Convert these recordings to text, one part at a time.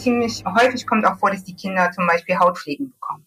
ziemlich häufig kommt auch vor, dass die Kinder zum Beispiel Hautpflegen bekommen.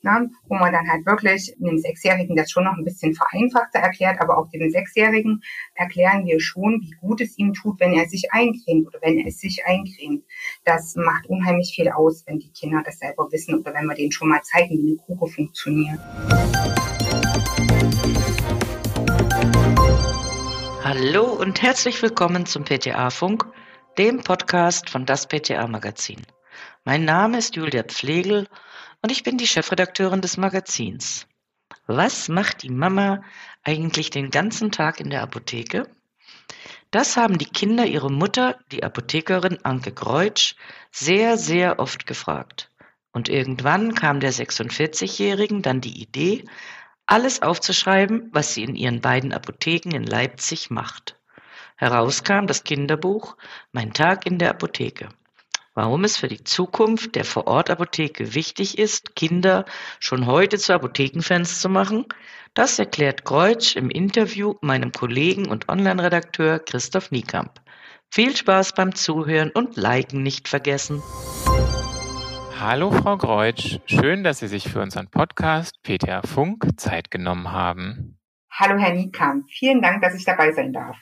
Ne, wo man dann halt wirklich dem Sechsjährigen das schon noch ein bisschen vereinfachter erklärt, aber auch dem Sechsjährigen erklären wir schon, wie gut es ihm tut, wenn er sich eincremt oder wenn er sich eincremt. Das macht unheimlich viel aus, wenn die Kinder das selber wissen oder wenn wir denen schon mal zeigen, wie eine Kuche funktioniert. Hallo und herzlich willkommen zum PTA-Funk, dem Podcast von das PTA-Magazin. Mein Name ist Julia Pflegel und ich bin die Chefredakteurin des Magazins. Was macht die Mama eigentlich den ganzen Tag in der Apotheke? Das haben die Kinder ihre Mutter, die Apothekerin Anke Greutsch, sehr, sehr oft gefragt. Und irgendwann kam der 46-Jährigen dann die Idee, alles aufzuschreiben, was sie in ihren beiden Apotheken in Leipzig macht. Herauskam das Kinderbuch Mein Tag in der Apotheke. Warum es für die Zukunft der Vorortapotheke wichtig ist, Kinder schon heute zu Apothekenfans zu machen, das erklärt Kreutsch im Interview meinem Kollegen und Online-Redakteur Christoph Niekamp. Viel Spaß beim Zuhören und Liken nicht vergessen. Hallo Frau Greutsch, schön, dass Sie sich für unseren Podcast PTA Funk Zeit genommen haben. Hallo Herr Niekamp, vielen Dank, dass ich dabei sein darf.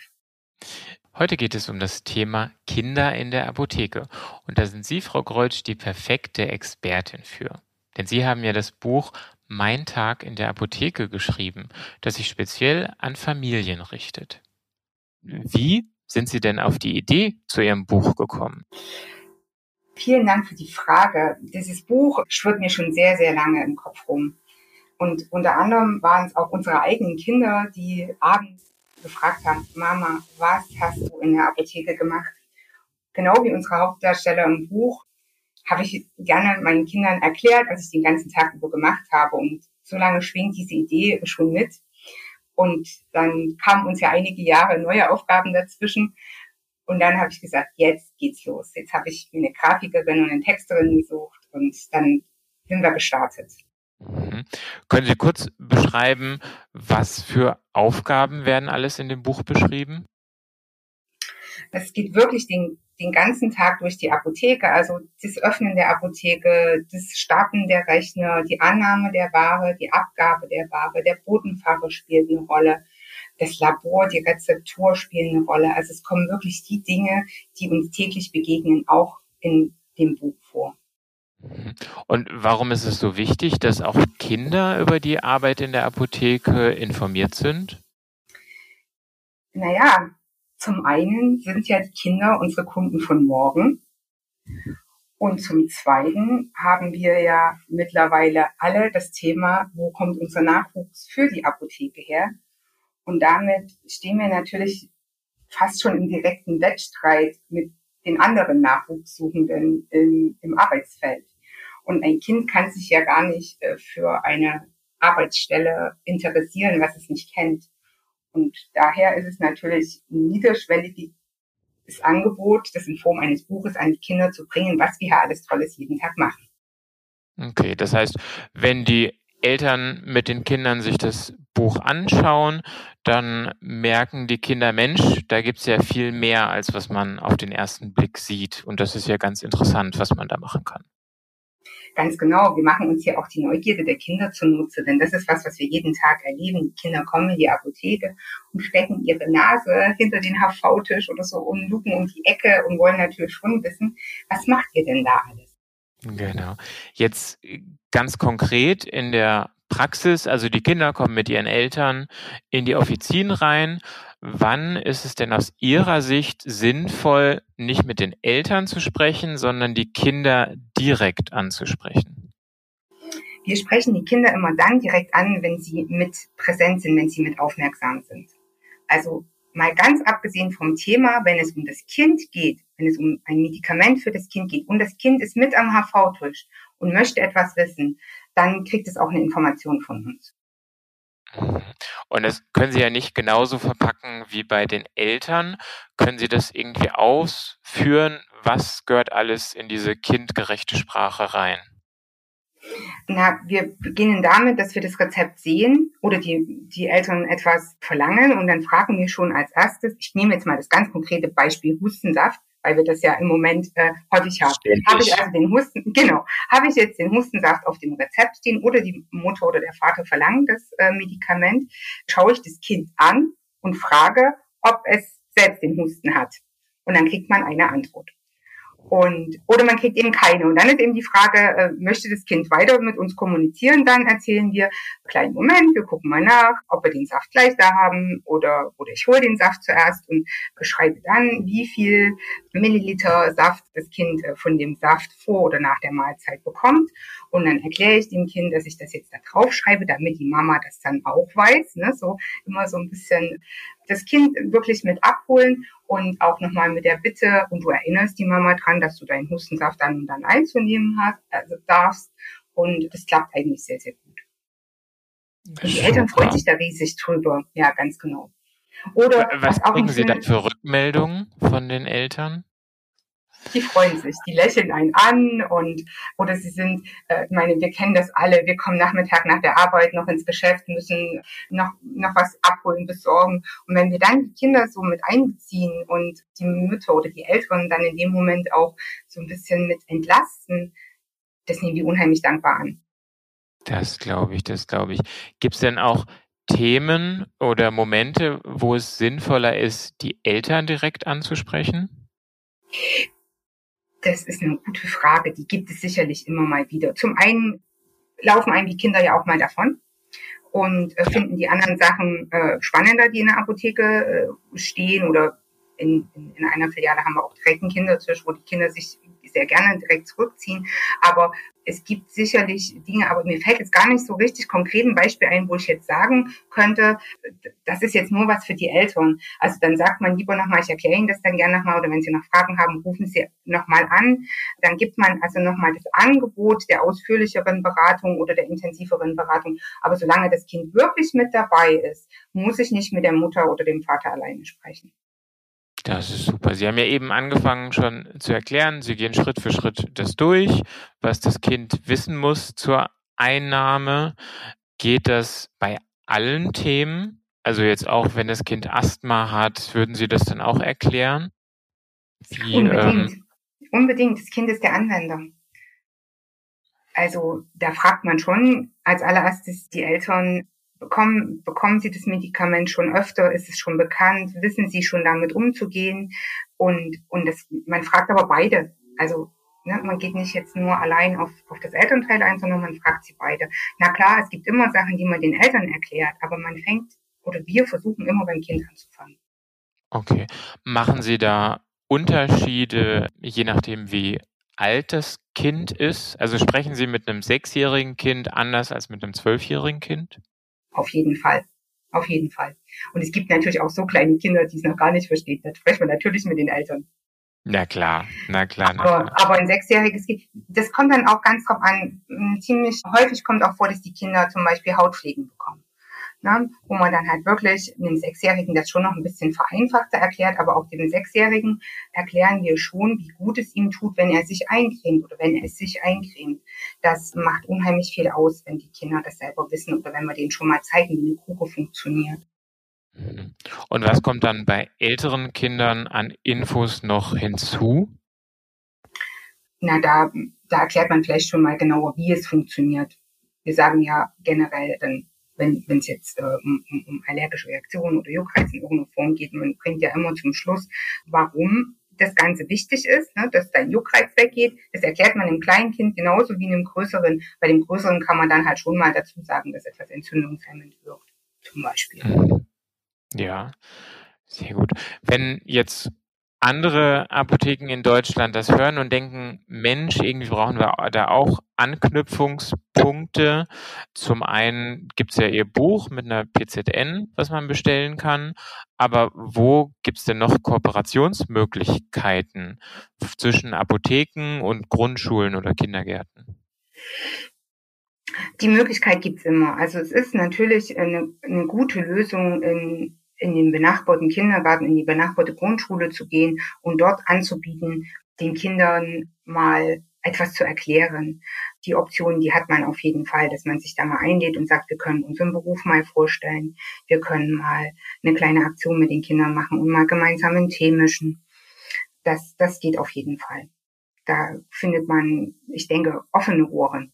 Heute geht es um das Thema Kinder in der Apotheke. Und da sind Sie, Frau Greutsch, die perfekte Expertin für. Denn Sie haben ja das Buch Mein Tag in der Apotheke geschrieben, das sich speziell an Familien richtet. Wie sind Sie denn auf die Idee zu Ihrem Buch gekommen? Vielen Dank für die Frage. Dieses Buch schwirrt mir schon sehr, sehr lange im Kopf rum. Und unter anderem waren es auch unsere eigenen Kinder, die abends gefragt haben, Mama, was hast du in der Apotheke gemacht? Genau wie unsere Hauptdarsteller im Buch habe ich gerne meinen Kindern erklärt, was ich den ganzen Tag über gemacht habe. Und so lange schwingt diese Idee schon mit. Und dann kamen uns ja einige Jahre neue Aufgaben dazwischen. Und dann habe ich gesagt, jetzt geht's los. Jetzt habe ich mir eine Grafikerin und eine Texterin gesucht und dann sind wir gestartet. Mhm. Können Sie kurz beschreiben, was für Aufgaben werden alles in dem Buch beschrieben? Es geht wirklich den, den ganzen Tag durch die Apotheke, also das Öffnen der Apotheke, das Starten der Rechner, die Annahme der Ware, die Abgabe der Ware, der Bodenfahrer spielt eine Rolle das Labor, die Rezeptur spielen eine Rolle. Also es kommen wirklich die Dinge, die uns täglich begegnen, auch in dem Buch vor. Und warum ist es so wichtig, dass auch Kinder über die Arbeit in der Apotheke informiert sind? Naja, zum einen sind ja die Kinder unsere Kunden von morgen. Und zum Zweiten haben wir ja mittlerweile alle das Thema, wo kommt unser Nachwuchs für die Apotheke her? Und damit stehen wir natürlich fast schon im direkten Wettstreit mit den anderen Nachwuchssuchenden im, im Arbeitsfeld. Und ein Kind kann sich ja gar nicht äh, für eine Arbeitsstelle interessieren, was es nicht kennt. Und daher ist es natürlich ein niederschwelliges Angebot, das in Form eines Buches an die Kinder zu bringen, was wir hier alles Tolles jeden Tag machen. Okay, das heißt, wenn die Eltern mit den Kindern sich das Buch anschauen, dann merken die Kinder, Mensch, da gibt es ja viel mehr, als was man auf den ersten Blick sieht. Und das ist ja ganz interessant, was man da machen kann. Ganz genau. Wir machen uns hier auch die Neugierde der Kinder zunutze, denn das ist was, was wir jeden Tag erleben. Die Kinder kommen in die Apotheke und stecken ihre Nase hinter den HV-Tisch oder so und lupen um die Ecke und wollen natürlich schon wissen, was macht ihr denn da alles? Genau. Jetzt äh, ganz konkret in der Praxis, also die Kinder kommen mit ihren Eltern in die Offizien rein. Wann ist es denn aus Ihrer Sicht sinnvoll, nicht mit den Eltern zu sprechen, sondern die Kinder direkt anzusprechen? Wir sprechen die Kinder immer dann direkt an, wenn sie mit präsent sind, wenn sie mit aufmerksam sind. Also mal ganz abgesehen vom Thema, wenn es um das Kind geht, wenn es um ein Medikament für das Kind geht und das Kind ist mit am HV-Tisch und möchte etwas wissen, dann kriegt es auch eine Information von uns. Mhm. Und das können Sie ja nicht genauso verpacken wie bei den Eltern. Können Sie das irgendwie ausführen? Was gehört alles in diese kindgerechte Sprache rein? Na, wir beginnen damit, dass wir das Rezept sehen oder die, die Eltern etwas verlangen und dann fragen wir schon als erstes, ich nehme jetzt mal das ganz konkrete Beispiel Hustensaft, weil wir das ja im Moment äh, häufig haben. Habe ich also den Husten, genau, habe ich jetzt den Hustensaft auf dem Rezept stehen oder die Mutter oder der Vater verlangen das äh, Medikament, schaue ich das Kind an und frage, ob es selbst den Husten hat. Und dann kriegt man eine Antwort. Und, oder man kriegt eben keine. Und dann ist eben die Frage, äh, möchte das Kind weiter mit uns kommunizieren? Dann erzählen wir, kleinen Moment, wir gucken mal nach, ob wir den Saft gleich da haben oder, oder ich hole den Saft zuerst und beschreibe dann, wie viel Milliliter Saft das Kind äh, von dem Saft vor oder nach der Mahlzeit bekommt. Und dann erkläre ich dem Kind, dass ich das jetzt da drauf schreibe, damit die Mama das dann auch weiß. Ne? So immer so ein bisschen das Kind wirklich mit abholen und auch nochmal mit der Bitte, und du erinnerst die Mama dran, dass du deinen Hustensaft dann und dann einzunehmen hast, also darfst. Und das klappt eigentlich sehr, sehr gut. Und die Eltern freuen sich da riesig drüber. Ja, ganz genau. Oder was, was kriegen Sie da für Rückmeldungen von den Eltern? Die freuen sich, die lächeln einen an und oder sie sind, äh, ich meine, wir kennen das alle, wir kommen Nachmittag nach der Arbeit noch ins Geschäft, müssen noch, noch was abholen, besorgen. Und wenn wir dann die Kinder so mit einbeziehen und die Mütter oder die Eltern dann in dem Moment auch so ein bisschen mit entlasten, das nehmen die unheimlich dankbar an. Das glaube ich, das glaube ich. Gibt es denn auch Themen oder Momente, wo es sinnvoller ist, die Eltern direkt anzusprechen? Das ist eine gute Frage. Die gibt es sicherlich immer mal wieder. Zum einen laufen einem die Kinder ja auch mal davon und äh, finden die anderen Sachen äh, spannender, die in der Apotheke äh, stehen oder in, in, in einer Filiale haben wir auch direkt einen Kindertisch, wo die Kinder sich sehr gerne direkt zurückziehen. Aber es gibt sicherlich Dinge, aber mir fällt jetzt gar nicht so richtig konkret ein Beispiel ein, wo ich jetzt sagen könnte, das ist jetzt nur was für die Eltern. Also dann sagt man lieber nochmal, ich erkläre Ihnen das dann gerne nochmal oder wenn Sie noch Fragen haben, rufen Sie nochmal an. Dann gibt man also nochmal das Angebot der ausführlicheren Beratung oder der intensiveren Beratung. Aber solange das Kind wirklich mit dabei ist, muss ich nicht mit der Mutter oder dem Vater alleine sprechen. Das ist super. Sie haben ja eben angefangen schon zu erklären, Sie gehen Schritt für Schritt das durch, was das Kind wissen muss zur Einnahme. Geht das bei allen Themen? Also jetzt auch, wenn das Kind Asthma hat, würden Sie das dann auch erklären? Wie, Unbedingt. Ähm, Unbedingt. Das Kind ist der Anwender. Also da fragt man schon als allererstes die Eltern, bekommen, bekommen Sie das Medikament schon öfter? Ist es schon bekannt? Wissen Sie schon damit umzugehen? Und, und das, man fragt aber beide. Also, ne, man geht nicht jetzt nur allein auf, auf das Elternteil ein, sondern man fragt sie beide. Na klar, es gibt immer Sachen, die man den Eltern erklärt, aber man fängt oder wir versuchen immer beim Kind anzufangen. Okay. Machen Sie da Unterschiede, je nachdem, wie alt das Kind ist? Also sprechen Sie mit einem sechsjährigen Kind anders als mit einem zwölfjährigen Kind? Auf jeden Fall. Auf jeden Fall. Und es gibt natürlich auch so kleine Kinder, die es noch gar nicht verstehen. Da sprechen wir natürlich mit den Eltern. Na klar, na klar. Na aber, klar. aber ein sechsjähriges Kind, das kommt dann auch ganz drauf an. Ziemlich häufig kommt auch vor, dass die Kinder zum Beispiel Hautpflegen bekommen ne, wo man dann halt wirklich dem Sechsjährigen das schon noch ein bisschen vereinfachter erklärt, aber auch dem Sechsjährigen erklären wir schon, wie gut es ihm tut, wenn er sich eincremt oder wenn er sich eincremt. Das macht unheimlich viel aus, wenn die Kinder das selber wissen oder wenn wir denen schon mal zeigen, wie eine Kuche funktioniert. Und was kommt dann bei älteren Kindern an Infos noch hinzu? Na, da, da erklärt man vielleicht schon mal genauer, wie es funktioniert. Wir sagen ja generell dann wenn es jetzt äh, um, um allergische Reaktionen oder Juckreiz in irgendeiner Form geht. Man bringt ja immer zum Schluss, warum das Ganze wichtig ist, ne, dass dein Juckreiz weggeht. Das erklärt man dem kleinen Kind genauso wie einem größeren. Bei dem größeren kann man dann halt schon mal dazu sagen, dass etwas entzündungshemmend wirkt, zum Beispiel. Ja, sehr gut. Wenn jetzt andere Apotheken in Deutschland das hören und denken, Mensch, irgendwie brauchen wir da auch Anknüpfungspunkte. Zum einen gibt es ja Ihr Buch mit einer PZN, was man bestellen kann. Aber wo gibt es denn noch Kooperationsmöglichkeiten zwischen Apotheken und Grundschulen oder Kindergärten? Die Möglichkeit gibt es immer. Also es ist natürlich eine, eine gute Lösung in in den benachbarten Kindergarten, in die benachbarte Grundschule zu gehen und dort anzubieten, den Kindern mal etwas zu erklären. Die Option, die hat man auf jeden Fall, dass man sich da mal einlädt und sagt, wir können unseren Beruf mal vorstellen, wir können mal eine kleine Aktion mit den Kindern machen und mal gemeinsam einen Tee mischen. das, das geht auf jeden Fall. Da findet man, ich denke, offene Ohren.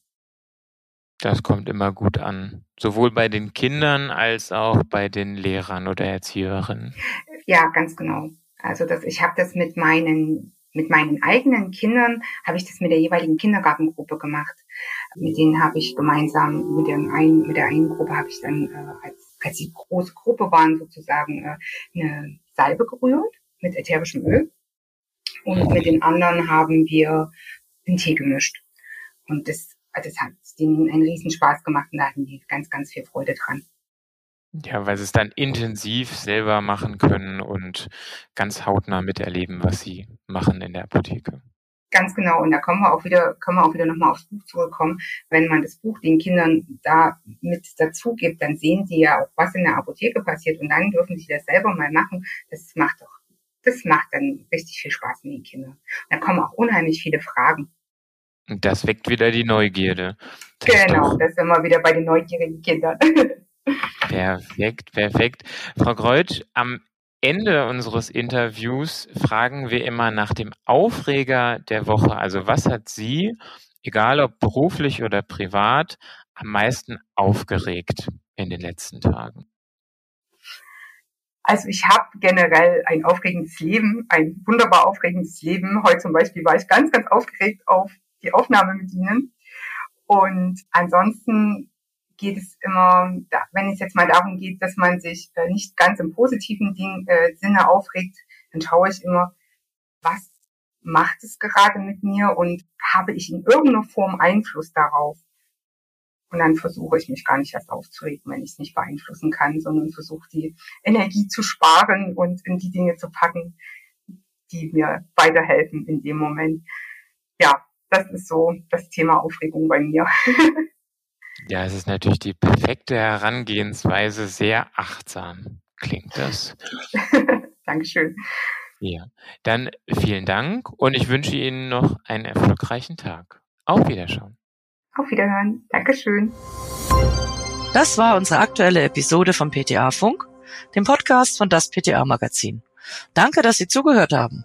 Das kommt immer gut an. Sowohl bei den Kindern als auch bei den Lehrern oder Erzieherinnen. Ja, ganz genau. Also das, ich habe das mit meinen mit meinen eigenen Kindern habe ich das mit der jeweiligen Kindergartengruppe gemacht. Mit denen habe ich gemeinsam mit der einen mit der einen Gruppe habe ich dann äh, als als die große Gruppe waren sozusagen äh, eine Salbe gerührt mit ätherischem Öl und mit den anderen haben wir den Tee gemischt und das das hat denen einen riesen Spaß gemacht und da hatten die ganz ganz viel Freude dran. Ja, weil sie es dann intensiv selber machen können und ganz hautnah miterleben, was sie machen in der Apotheke. Ganz genau. Und da kommen wir auch wieder, können wir auch wieder nochmal aufs Buch zurückkommen. Wenn man das Buch den Kindern da mit dazu gibt, dann sehen sie ja auch, was in der Apotheke passiert und dann dürfen sie das selber mal machen. Das macht doch, das macht dann richtig viel Spaß mit den Kindern. Und da kommen auch unheimlich viele Fragen. Das weckt wieder die Neugierde. Das genau, das sind wir wieder bei den neugierigen Kindern. Perfekt, perfekt. Frau Greutsch, am Ende unseres Interviews fragen wir immer nach dem Aufreger der Woche. Also was hat Sie, egal ob beruflich oder privat, am meisten aufgeregt in den letzten Tagen? Also ich habe generell ein aufregendes Leben, ein wunderbar aufregendes Leben. Heute zum Beispiel war ich ganz, ganz aufgeregt auf die Aufnahme mit Ihnen. Und ansonsten geht es immer, wenn es jetzt mal darum geht, dass man sich äh, nicht ganz im positiven Ding, äh, Sinne aufregt, dann schaue ich immer, was macht es gerade mit mir und habe ich in irgendeiner Form Einfluss darauf? Und dann versuche ich mich gar nicht erst aufzuregen, wenn ich es nicht beeinflussen kann, sondern versuche die Energie zu sparen und in die Dinge zu packen, die mir weiterhelfen in dem Moment. Ja, das ist so das Thema Aufregung bei mir. Ja, es ist natürlich die perfekte Herangehensweise, sehr achtsam klingt das. Dankeschön. Ja, dann vielen Dank und ich wünsche Ihnen noch einen erfolgreichen Tag. Auf Wiederschauen. Auf Wiederhören. Dankeschön. Das war unsere aktuelle Episode vom PTA Funk, dem Podcast von das PTA Magazin. Danke, dass Sie zugehört haben.